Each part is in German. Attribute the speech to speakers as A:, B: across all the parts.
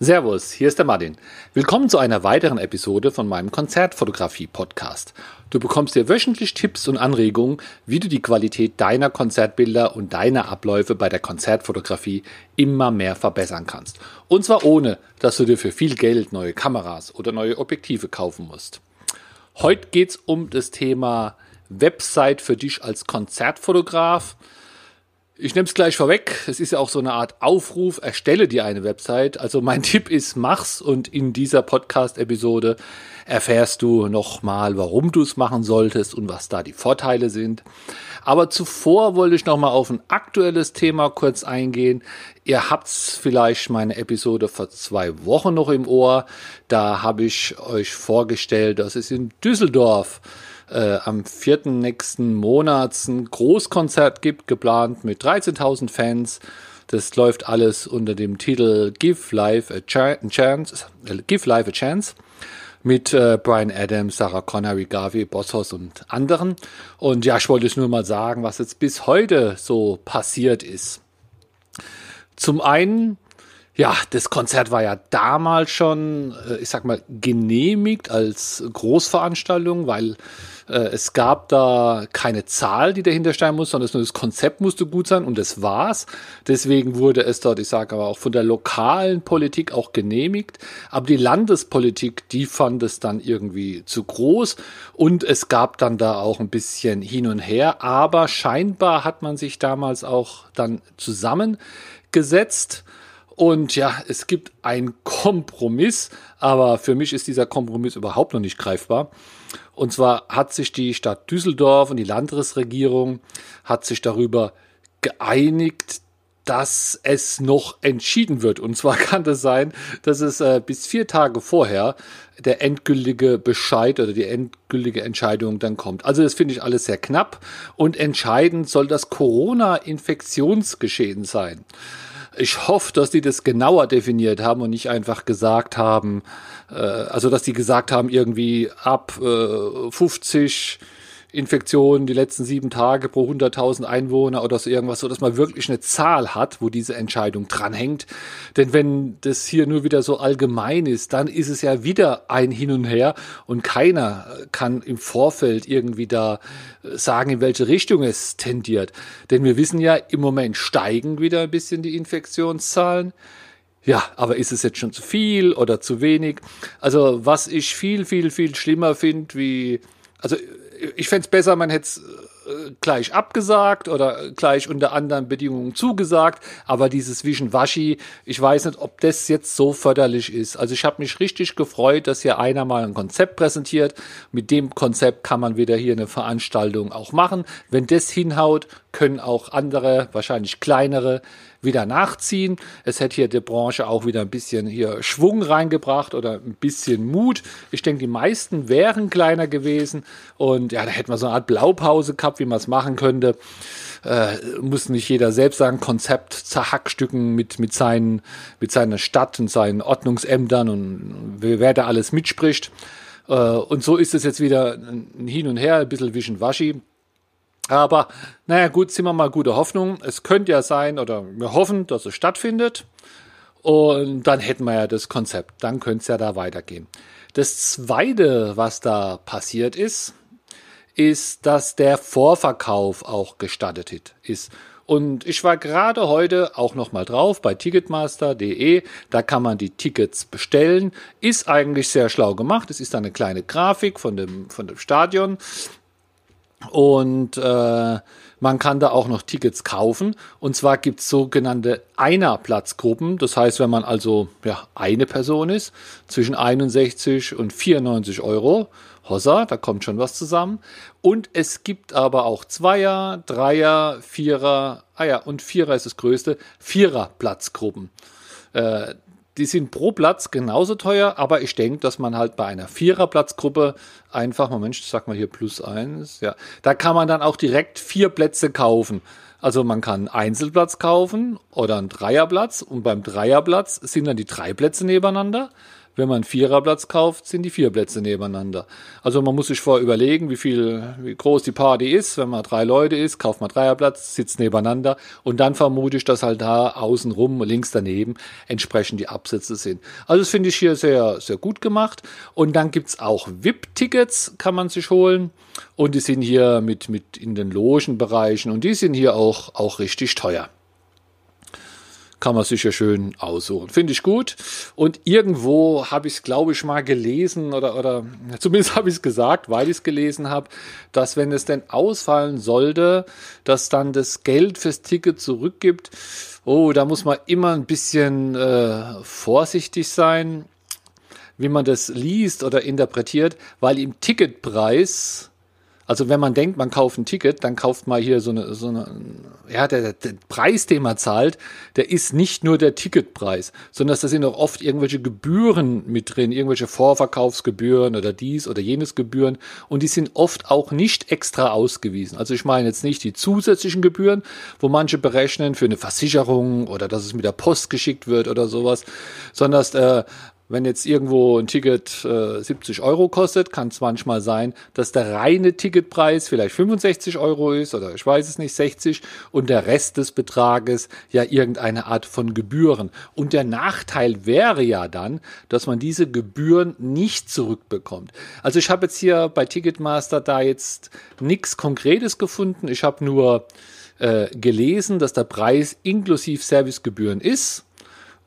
A: Servus, hier ist der Martin. Willkommen zu einer weiteren Episode von meinem Konzertfotografie-Podcast. Du bekommst hier wöchentlich Tipps und Anregungen, wie du die Qualität deiner Konzertbilder und deiner Abläufe bei der Konzertfotografie immer mehr verbessern kannst. Und zwar ohne, dass du dir für viel Geld neue Kameras oder neue Objektive kaufen musst. Heute geht es um das Thema Website für dich als Konzertfotograf. Ich nehme es gleich vorweg. Es ist ja auch so eine Art Aufruf, erstelle dir eine Website. Also mein Tipp ist, mach's und in dieser Podcast-Episode erfährst du nochmal, warum du es machen solltest und was da die Vorteile sind. Aber zuvor wollte ich nochmal auf ein aktuelles Thema kurz eingehen. Ihr habt's vielleicht meine Episode vor zwei Wochen noch im Ohr. Da habe ich euch vorgestellt, dass es in Düsseldorf äh, am vierten nächsten Monats ein Großkonzert gibt, geplant mit 13.000 Fans. Das läuft alles unter dem Titel Give Life a Chance, äh, Give Life a Chance mit äh, Brian Adams, Sarah Connery, Garvey, Bossos und anderen. Und ja, ich wollte es nur mal sagen, was jetzt bis heute so passiert ist. Zum einen ja, das Konzert war ja damals schon, äh, ich sag mal, genehmigt als Großveranstaltung, weil äh, es gab da keine Zahl, die dahinter stehen muss, sondern nur das Konzept musste gut sein und das war's. Deswegen wurde es dort, ich sage aber auch von der lokalen Politik auch genehmigt. Aber die Landespolitik, die fand es dann irgendwie zu groß und es gab dann da auch ein bisschen hin und her. Aber scheinbar hat man sich damals auch dann zusammengesetzt und ja, es gibt einen Kompromiss, aber für mich ist dieser Kompromiss überhaupt noch nicht greifbar. Und zwar hat sich die Stadt Düsseldorf und die Landesregierung hat sich darüber geeinigt, dass es noch entschieden wird. Und zwar kann es sein, dass es äh, bis vier Tage vorher der endgültige Bescheid oder die endgültige Entscheidung dann kommt. Also das finde ich alles sehr knapp und entscheidend soll das Corona-Infektionsgeschehen sein. Ich hoffe, dass die das genauer definiert haben und nicht einfach gesagt haben, äh, also dass die gesagt haben, irgendwie ab äh, 50 Infektionen die letzten sieben Tage pro 100.000 Einwohner oder so irgendwas, so dass man wirklich eine Zahl hat, wo diese Entscheidung dranhängt. Denn wenn das hier nur wieder so allgemein ist, dann ist es ja wieder ein Hin und Her und keiner kann im Vorfeld irgendwie da sagen, in welche Richtung es tendiert. Denn wir wissen ja, im Moment steigen wieder ein bisschen die Infektionszahlen. Ja, aber ist es jetzt schon zu viel oder zu wenig? Also was ich viel, viel, viel schlimmer finde, wie, also ich fände es besser, man hätte es äh, gleich abgesagt oder gleich unter anderen Bedingungen zugesagt, aber dieses Wischiwaschi, ich weiß nicht, ob das jetzt so förderlich ist. Also ich habe mich richtig gefreut, dass hier einer mal ein Konzept präsentiert. Mit dem Konzept kann man wieder hier eine Veranstaltung auch machen. Wenn das hinhaut, können auch andere, wahrscheinlich kleinere, wieder nachziehen. Es hätte hier der Branche auch wieder ein bisschen hier Schwung reingebracht oder ein bisschen Mut. Ich denke, die meisten wären kleiner gewesen und ja, da hätten wir so eine Art Blaupause gehabt, wie man es machen könnte. Äh, muss nicht jeder selbst sagen, Konzept zerhackstücken mit, mit, seinen, mit seiner Stadt und seinen Ordnungsämtern und wer da alles mitspricht. Äh, und so ist es jetzt wieder ein Hin und Her, ein bisschen Wischiwaschi. Aber naja gut, sind wir mal gute Hoffnung. Es könnte ja sein, oder wir hoffen, dass es stattfindet. Und dann hätten wir ja das Konzept. Dann könnte es ja da weitergehen. Das Zweite, was da passiert ist, ist, dass der Vorverkauf auch gestattet ist. Und ich war gerade heute auch noch mal drauf bei ticketmaster.de. Da kann man die Tickets bestellen. Ist eigentlich sehr schlau gemacht. Es ist eine kleine Grafik von dem, von dem Stadion. Und äh, man kann da auch noch Tickets kaufen. Und zwar gibt es sogenannte Einerplatzgruppen. Das heißt, wenn man also ja, eine Person ist, zwischen 61 und 94 Euro. Hossa, da kommt schon was zusammen. Und es gibt aber auch Zweier, Dreier, Vierer, ah ja, und Vierer ist das größte, Viererplatzgruppen. Äh, die sind pro Platz genauso teuer, aber ich denke, dass man halt bei einer Viererplatzgruppe einfach, Moment, ich sag mal hier plus eins, ja, da kann man dann auch direkt vier Plätze kaufen. Also man kann einen Einzelplatz kaufen oder einen Dreierplatz und beim Dreierplatz sind dann die drei Plätze nebeneinander. Wenn man einen Viererplatz kauft, sind die vier Plätze nebeneinander. Also man muss sich vorher überlegen, wie viel, wie groß die Party ist. Wenn man drei Leute ist, kauft man Dreierplatz, sitzt nebeneinander und dann vermute ich, dass halt da außenrum, links daneben, entsprechend die Absätze sind. Also das finde ich hier sehr, sehr gut gemacht. Und dann gibt's auch VIP-Tickets, kann man sich holen. Und die sind hier mit, mit in den Logenbereichen und die sind hier auch, auch richtig teuer kann man sich ja schön aussuchen. Finde ich gut. Und irgendwo habe ich es, glaube ich, mal gelesen oder, oder zumindest habe ich es gesagt, weil ich es gelesen habe, dass wenn es denn ausfallen sollte, dass dann das Geld fürs Ticket zurückgibt. Oh, da muss man immer ein bisschen äh, vorsichtig sein, wie man das liest oder interpretiert, weil im Ticketpreis also wenn man denkt, man kauft ein Ticket, dann kauft man hier so eine, so eine ja, der, der Preis, den man zahlt, der ist nicht nur der Ticketpreis, sondern da sind auch oft irgendwelche Gebühren mit drin, irgendwelche Vorverkaufsgebühren oder dies oder jenes Gebühren und die sind oft auch nicht extra ausgewiesen. Also ich meine jetzt nicht die zusätzlichen Gebühren, wo manche berechnen für eine Versicherung oder dass es mit der Post geschickt wird oder sowas, sondern äh, wenn jetzt irgendwo ein Ticket äh, 70 Euro kostet, kann es manchmal sein, dass der reine Ticketpreis vielleicht 65 Euro ist oder ich weiß es nicht, 60 und der Rest des Betrages ja irgendeine Art von Gebühren. Und der Nachteil wäre ja dann, dass man diese Gebühren nicht zurückbekommt. Also ich habe jetzt hier bei Ticketmaster da jetzt nichts Konkretes gefunden. Ich habe nur äh, gelesen, dass der Preis inklusive Servicegebühren ist.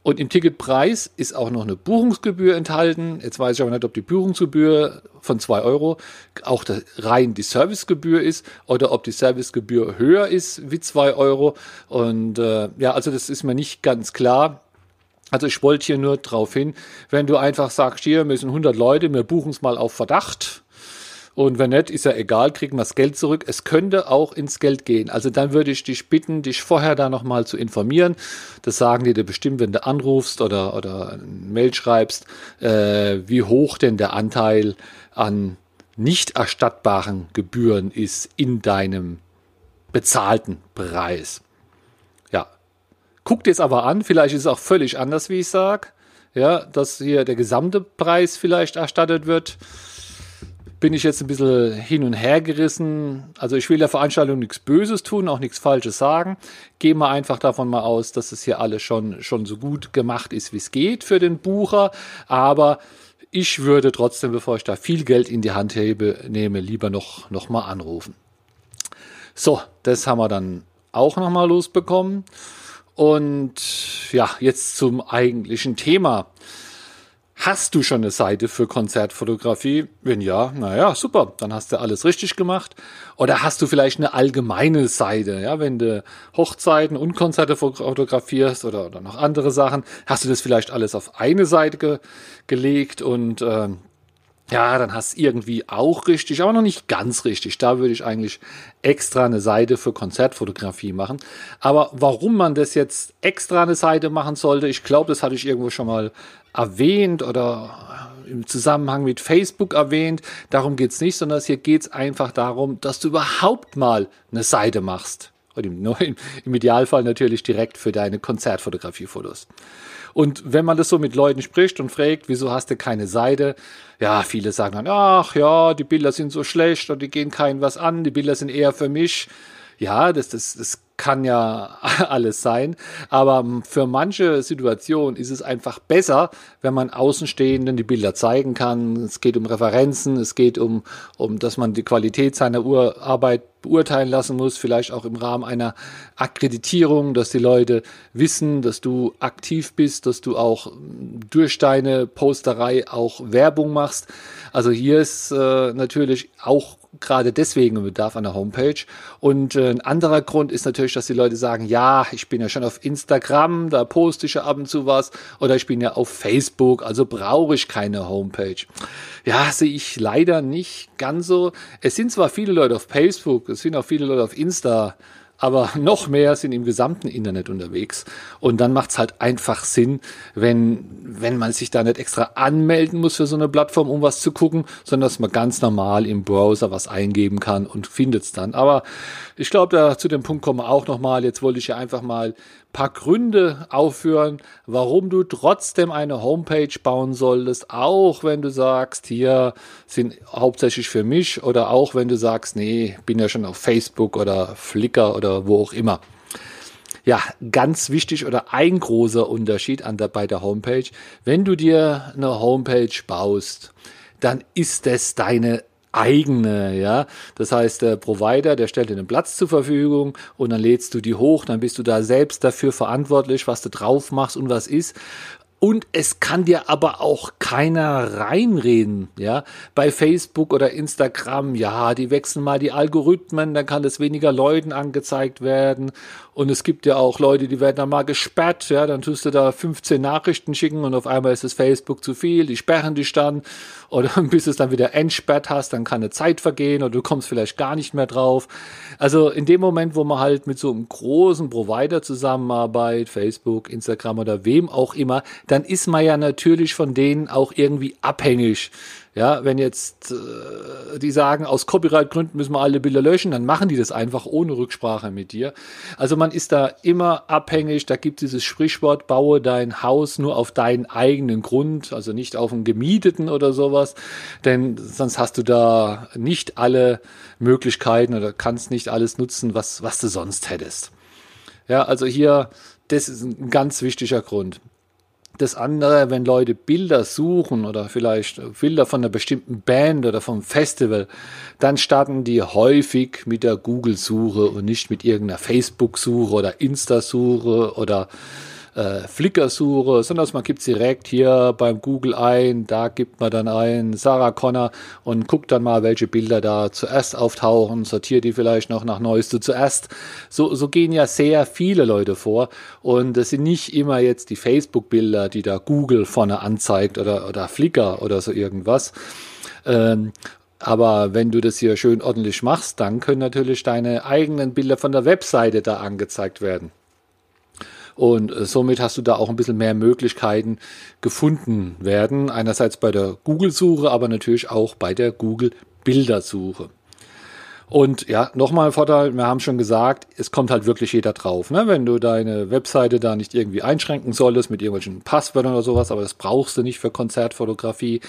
A: Und im Ticketpreis ist auch noch eine Buchungsgebühr enthalten. Jetzt weiß ich aber nicht, ob die Buchungsgebühr von zwei Euro auch rein die Servicegebühr ist oder ob die Servicegebühr höher ist wie zwei Euro. Und äh, ja, also das ist mir nicht ganz klar. Also ich wollte hier nur drauf hin, wenn du einfach sagst, hier, sind 100 Leute, wir buchen es mal auf Verdacht, und wenn nicht, ist ja egal, kriegen wir das Geld zurück. Es könnte auch ins Geld gehen. Also dann würde ich dich bitten, dich vorher da nochmal zu informieren. Das sagen die dir bestimmt, wenn du anrufst oder, oder eine Mail schreibst, äh, wie hoch denn der Anteil an nicht erstattbaren Gebühren ist in deinem bezahlten Preis. Ja. Guck dir es aber an, vielleicht ist es auch völlig anders, wie ich sage. Ja, dass hier der gesamte Preis vielleicht erstattet wird bin ich jetzt ein bisschen hin und her gerissen. Also ich will der Veranstaltung nichts Böses tun, auch nichts Falsches sagen. Gehen wir einfach davon mal aus, dass es hier alles schon, schon so gut gemacht ist, wie es geht für den Bucher. Aber ich würde trotzdem, bevor ich da viel Geld in die Hand hebe, nehme, lieber noch, noch mal anrufen. So, das haben wir dann auch noch mal losbekommen. Und ja, jetzt zum eigentlichen Thema. Hast du schon eine Seite für Konzertfotografie? Wenn ja, naja, super, dann hast du alles richtig gemacht. Oder hast du vielleicht eine allgemeine Seite, ja, wenn du Hochzeiten und Konzerte fotografierst oder, oder noch andere Sachen, hast du das vielleicht alles auf eine Seite ge gelegt und äh, ja, dann hast du irgendwie auch richtig, aber noch nicht ganz richtig. Da würde ich eigentlich extra eine Seite für Konzertfotografie machen. Aber warum man das jetzt extra eine Seite machen sollte, ich glaube, das hatte ich irgendwo schon mal erwähnt oder im Zusammenhang mit Facebook erwähnt. Darum geht's nicht, sondern hier geht's einfach darum, dass du überhaupt mal eine Seite machst. Und im, im Idealfall natürlich direkt für deine Konzertfotografie-Fotos. Und wenn man das so mit Leuten spricht und fragt, wieso hast du keine Seite? Ja, viele sagen dann, ach ja, die Bilder sind so schlecht und die gehen keinem was an, die Bilder sind eher für mich. Ja, das, das, das kann ja alles sein. Aber für manche Situationen ist es einfach besser, wenn man Außenstehenden die Bilder zeigen kann. Es geht um Referenzen, es geht um, um dass man die Qualität seiner Arbeit beurteilen lassen muss, vielleicht auch im Rahmen einer Akkreditierung, dass die Leute wissen, dass du aktiv bist, dass du auch durch deine Posterei auch Werbung machst. Also hier ist äh, natürlich auch gerade deswegen Bedarf an der Homepage. Und äh, ein anderer Grund ist natürlich, dass die Leute sagen, ja, ich bin ja schon auf Instagram, da poste ich ja ab und zu was, oder ich bin ja auf Facebook, also brauche ich keine Homepage. Ja, sehe ich leider nicht ganz so. Es sind zwar viele Leute auf Facebook, es sind auch viele Leute auf Insta, aber noch mehr sind im gesamten Internet unterwegs. Und dann macht es halt einfach Sinn, wenn, wenn man sich da nicht extra anmelden muss für so eine Plattform, um was zu gucken, sondern dass man ganz normal im Browser was eingeben kann und findet es dann. Aber ich glaube, da zu dem Punkt kommen wir auch nochmal. Jetzt wollte ich ja einfach mal paar Gründe aufführen, warum du trotzdem eine Homepage bauen solltest, auch wenn du sagst, hier sind hauptsächlich für mich oder auch wenn du sagst, nee, bin ja schon auf Facebook oder Flickr oder wo auch immer. Ja, ganz wichtig oder ein großer Unterschied an der, bei der Homepage. Wenn du dir eine Homepage baust, dann ist es deine eigene, ja. Das heißt, der Provider, der stellt dir einen Platz zur Verfügung und dann lädst du die hoch, dann bist du da selbst dafür verantwortlich, was du drauf machst und was ist. Und es kann dir aber auch keiner reinreden, ja. Bei Facebook oder Instagram, ja, die wechseln mal die Algorithmen, dann kann es weniger Leuten angezeigt werden. Und es gibt ja auch Leute, die werden dann mal gesperrt, ja, dann tust du da 15 Nachrichten schicken und auf einmal ist das Facebook zu viel, die sperren dich dann. Oder bis du es dann wieder entsperrt hast, dann kann eine Zeit vergehen oder du kommst vielleicht gar nicht mehr drauf. Also in dem Moment, wo man halt mit so einem großen Provider zusammenarbeitet, Facebook, Instagram oder wem auch immer, dann ist man ja natürlich von denen auch irgendwie abhängig. Ja, wenn jetzt äh, die sagen, aus Copyright-Gründen müssen wir alle Bilder löschen, dann machen die das einfach ohne Rücksprache mit dir. Also man ist da immer abhängig. Da gibt dieses Sprichwort, baue dein Haus nur auf deinen eigenen Grund, also nicht auf einen gemieteten oder sowas, denn sonst hast du da nicht alle Möglichkeiten oder kannst nicht alles nutzen, was, was du sonst hättest. Ja, also hier, das ist ein ganz wichtiger Grund. Das andere, wenn Leute Bilder suchen oder vielleicht Bilder von einer bestimmten Band oder vom Festival, dann starten die häufig mit der Google-Suche und nicht mit irgendeiner Facebook-Suche oder Insta-Suche oder äh, Flickr-Suche, sondern man gibt direkt hier beim Google ein, da gibt man dann ein Sarah Connor und guckt dann mal, welche Bilder da zuerst auftauchen, sortiert die vielleicht noch nach Neueste zuerst. So, so gehen ja sehr viele Leute vor und es sind nicht immer jetzt die Facebook-Bilder, die da Google vorne anzeigt oder, oder Flickr oder so irgendwas. Ähm, aber wenn du das hier schön ordentlich machst, dann können natürlich deine eigenen Bilder von der Webseite da angezeigt werden. Und äh, somit hast du da auch ein bisschen mehr Möglichkeiten gefunden werden. Einerseits bei der Google-Suche, aber natürlich auch bei der Google-Bildersuche. Und ja, nochmal Vorteil, wir haben schon gesagt, es kommt halt wirklich jeder drauf. Ne? Wenn du deine Webseite da nicht irgendwie einschränken solltest mit irgendwelchen Passwörtern oder sowas, aber das brauchst du nicht für Konzertfotografie,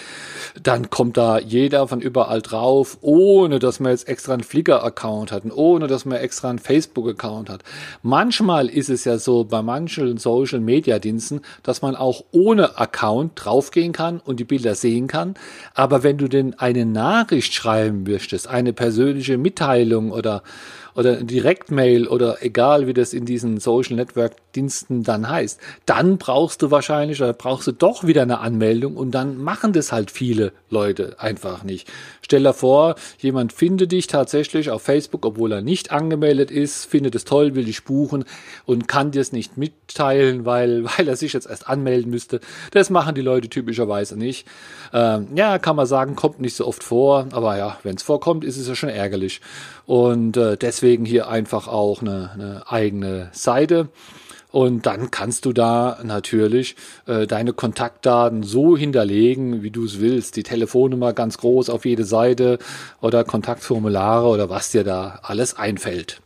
A: dann kommt da jeder von überall drauf, ohne dass man jetzt extra einen Flickr-Account hat und ohne dass man extra einen Facebook-Account hat. Manchmal ist es ja so bei manchen Social-Media-Diensten, dass man auch ohne Account draufgehen kann und die Bilder sehen kann. Aber wenn du denn eine Nachricht schreiben möchtest, eine persönliche Mitteilung oder, oder Direktmail oder egal wie das in diesen Social Network Diensten dann heißt, dann brauchst du wahrscheinlich oder brauchst du doch wieder eine Anmeldung und dann machen das halt viele Leute einfach nicht. Stell dir vor, jemand findet dich tatsächlich auf Facebook, obwohl er nicht angemeldet ist, findet es toll, will dich buchen und kann dir es nicht mitteilen, weil, weil er sich jetzt erst anmelden müsste. Das machen die Leute typischerweise nicht. Ähm, ja, kann man sagen, kommt nicht so oft vor, aber ja, wenn es vorkommt, ist es ja schon ärgerlich. Und äh, deswegen hier einfach auch eine, eine eigene Seite. Und dann kannst du da natürlich äh, deine Kontaktdaten so hinterlegen, wie du es willst. Die Telefonnummer ganz groß auf jede Seite oder Kontaktformulare oder was dir da alles einfällt.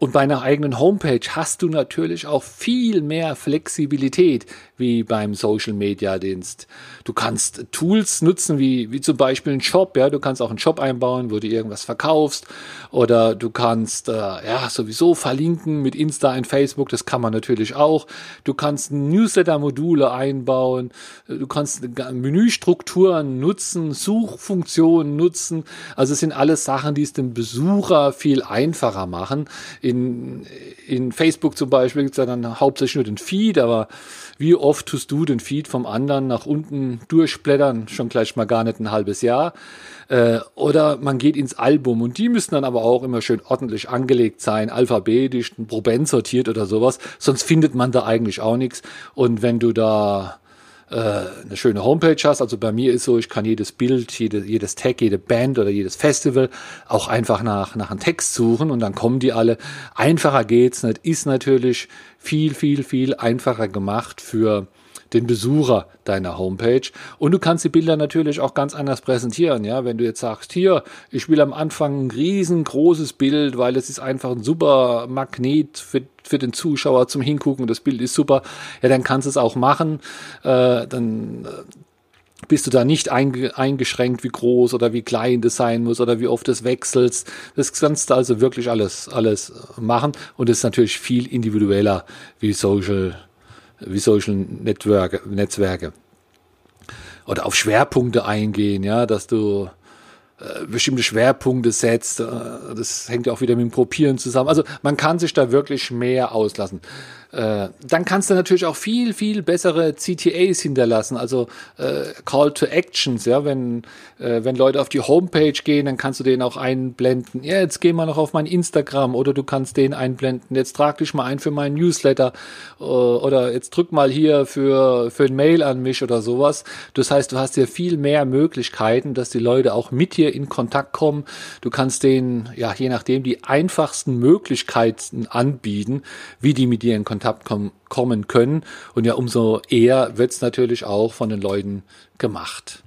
A: Und bei einer eigenen Homepage hast du natürlich auch viel mehr Flexibilität wie beim Social Media Dienst. Du kannst Tools nutzen, wie, wie zum Beispiel einen Shop, ja. Du kannst auch einen Shop einbauen, wo du irgendwas verkaufst. Oder du kannst, äh, ja, sowieso verlinken mit Insta und Facebook. Das kann man natürlich auch. Du kannst Newsletter-Module einbauen. Du kannst Menüstrukturen nutzen, Suchfunktionen nutzen. Also es sind alles Sachen, die es dem Besucher viel einfacher machen. In, in Facebook zum Beispiel gibt es ja dann hauptsächlich nur den Feed, aber wie oft tust du den Feed vom anderen nach unten durchblättern? Schon gleich mal gar nicht ein halbes Jahr. Äh, oder man geht ins Album und die müssen dann aber auch immer schön ordentlich angelegt sein, alphabetisch, ein Proband sortiert oder sowas. Sonst findet man da eigentlich auch nichts. Und wenn du da äh, eine schöne Homepage hast. Also bei mir ist so, ich kann jedes Bild, jede, jedes Tag, jede Band oder jedes Festival auch einfach nach, nach einem Text suchen und dann kommen die alle. Einfacher geht's nicht, ist natürlich viel, viel, viel einfacher gemacht für den Besucher deiner Homepage. Und du kannst die Bilder natürlich auch ganz anders präsentieren. Ja, wenn du jetzt sagst, hier, ich will am Anfang ein riesengroßes Bild, weil es ist einfach ein super Magnet für, für den Zuschauer zum Hingucken. Das Bild ist super. Ja, dann kannst du es auch machen. Äh, dann äh, bist du da nicht eingeschränkt, wie groß oder wie klein das sein muss oder wie oft es wechselst. Das kannst du also wirklich alles, alles machen und es ist natürlich viel individueller wie Social wie Social Network, Netzwerke. Oder auf Schwerpunkte eingehen, ja, dass du äh, bestimmte Schwerpunkte setzt. Äh, das hängt ja auch wieder mit dem Gruppieren zusammen. Also man kann sich da wirklich mehr auslassen. Äh, dann kannst du natürlich auch viel, viel bessere CTAs hinterlassen, also äh, Call to Actions, ja, wenn, äh, wenn Leute auf die Homepage gehen, dann kannst du den auch einblenden, ja, jetzt geh mal noch auf mein Instagram oder du kannst den einblenden, jetzt trag dich mal ein für meinen Newsletter äh, oder jetzt drück mal hier für, für ein Mail an mich oder sowas. Das heißt, du hast ja viel mehr Möglichkeiten, dass die Leute auch mit dir in Kontakt kommen. Du kannst denen, ja, je nachdem, die einfachsten Möglichkeiten anbieten, wie die mit dir in Kontakt Kontakt kom kommen können. Und ja, umso eher wird es natürlich auch von den Leuten gemacht.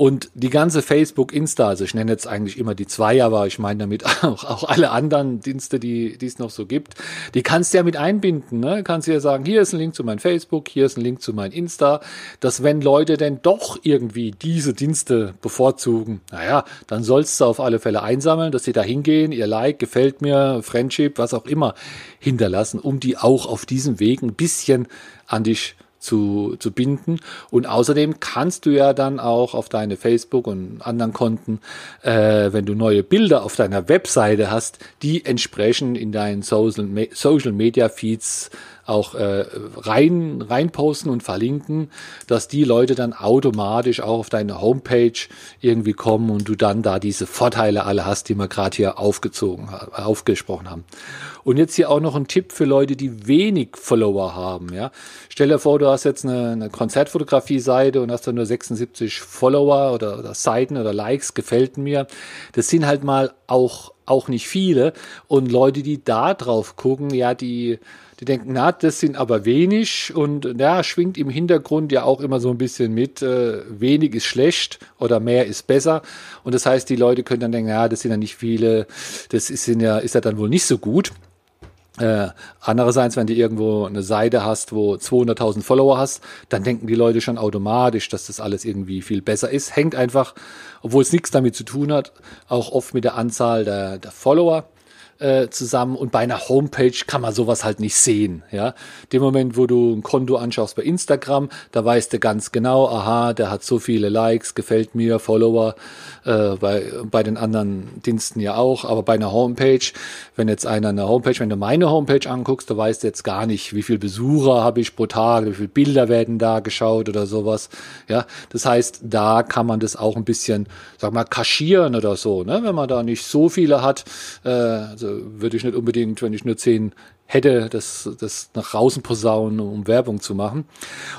A: Und die ganze Facebook, Insta, also ich nenne jetzt eigentlich immer die zwei, aber ich meine damit auch, auch alle anderen Dienste, die, die es noch so gibt, die kannst du ja mit einbinden. Ne? Kannst du ja sagen, hier ist ein Link zu meinem Facebook, hier ist ein Link zu meinem Insta, dass wenn Leute denn doch irgendwie diese Dienste bevorzugen, naja, dann sollst du auf alle Fälle einsammeln, dass sie da hingehen, ihr Like, gefällt mir, Friendship, was auch immer hinterlassen, um die auch auf diesem Weg ein bisschen an dich zu, zu binden. Und außerdem kannst du ja dann auch auf deine Facebook und anderen Konten, äh, wenn du neue Bilder auf deiner Webseite hast, die entsprechend in deinen Social, Social Media Feeds auch äh, rein, rein posten und verlinken, dass die Leute dann automatisch auch auf deine Homepage irgendwie kommen und du dann da diese Vorteile alle hast, die wir gerade hier aufgezogen, aufgesprochen haben. Und jetzt hier auch noch ein Tipp für Leute, die wenig Follower haben. Ja, stell dir vor, du hast jetzt eine, eine Konzertfotografie-Seite und hast da nur 76 Follower oder, oder Seiten oder Likes, gefällt mir. Das sind halt mal auch auch nicht viele und Leute, die da drauf gucken, ja, die die denken, na, das sind aber wenig und ja, schwingt im Hintergrund ja auch immer so ein bisschen mit, äh, wenig ist schlecht oder mehr ist besser. Und das heißt, die Leute können dann denken, ja, das sind ja nicht viele, das ist ja, ist ja dann wohl nicht so gut. Äh, andererseits, wenn du irgendwo eine Seite hast, wo 200.000 Follower hast, dann denken die Leute schon automatisch, dass das alles irgendwie viel besser ist. Hängt einfach, obwohl es nichts damit zu tun hat, auch oft mit der Anzahl der, der Follower äh, zusammen und bei einer Homepage kann man sowas halt nicht sehen. Ja, dem Moment, wo du ein Konto anschaust bei Instagram, da weißt du ganz genau, aha, der hat so viele Likes, gefällt mir, Follower, äh, bei, bei den anderen Diensten ja auch, aber bei einer Homepage, wenn jetzt einer eine Homepage, wenn du meine Homepage anguckst, da weißt du jetzt gar nicht, wie viele Besucher habe ich pro Tag, wie viele Bilder werden da geschaut oder sowas. Ja, das heißt, da kann man das auch ein bisschen, sag mal, kaschieren oder so, ne? wenn man da nicht so viele hat, äh, also würde ich nicht unbedingt, wenn ich nur zehn hätte, das, das nach außen posaunen, um Werbung zu machen.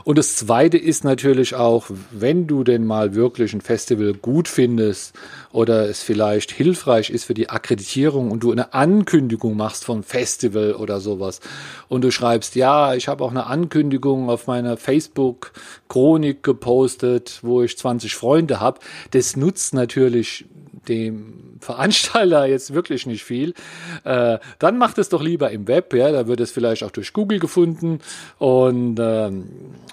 A: Und das zweite ist natürlich auch, wenn du denn mal wirklich ein Festival gut findest oder es vielleicht hilfreich ist für die Akkreditierung und du eine Ankündigung machst vom Festival oder sowas und du schreibst, ja, ich habe auch eine Ankündigung auf meiner Facebook-Chronik gepostet, wo ich 20 Freunde habe, das nutzt natürlich dem Veranstalter jetzt wirklich nicht viel, äh, dann macht es doch lieber im Web. Ja, da wird es vielleicht auch durch Google gefunden und äh,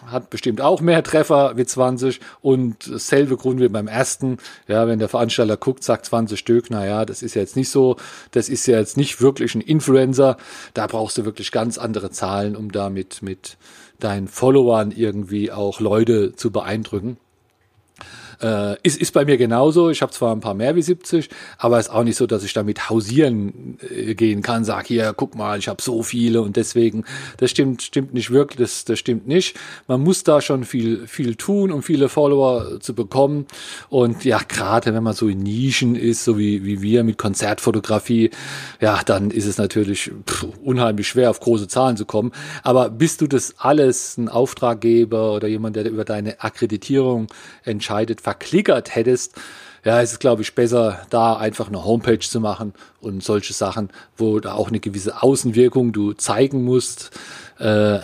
A: hat bestimmt auch mehr Treffer wie 20 und dasselbe Grund wie beim ersten. Ja, wenn der Veranstalter guckt, sagt 20 Stück, naja, das ist ja jetzt nicht so, das ist ja jetzt nicht wirklich ein Influencer. Da brauchst du wirklich ganz andere Zahlen, um damit mit deinen Followern irgendwie auch Leute zu beeindrucken. Äh, ist, ist bei mir genauso. Ich habe zwar ein paar mehr wie 70, aber ist auch nicht so, dass ich damit hausieren äh, gehen kann, sag hier, guck mal, ich habe so viele und deswegen, das stimmt, stimmt nicht wirklich, das, das stimmt nicht. Man muss da schon viel, viel tun, um viele Follower zu bekommen. Und ja, gerade wenn man so in Nischen ist, so wie, wie wir mit Konzertfotografie, ja, dann ist es natürlich pff, unheimlich schwer, auf große Zahlen zu kommen. Aber bist du das alles ein Auftraggeber oder jemand, der über deine Akkreditierung entscheidet, verklickert hättest, ja, es ist, glaube ich, besser, da einfach eine Homepage zu machen und solche Sachen, wo da auch eine gewisse Außenwirkung du zeigen musst. Äh,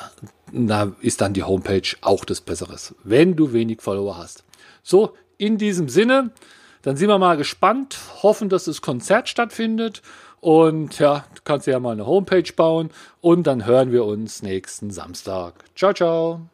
A: da ist dann die Homepage auch das Besseres, wenn du wenig Follower hast. So, in diesem Sinne, dann sind wir mal gespannt, hoffen, dass das Konzert stattfindet. Und ja, du kannst ja mal eine Homepage bauen und dann hören wir uns nächsten Samstag. Ciao, ciao.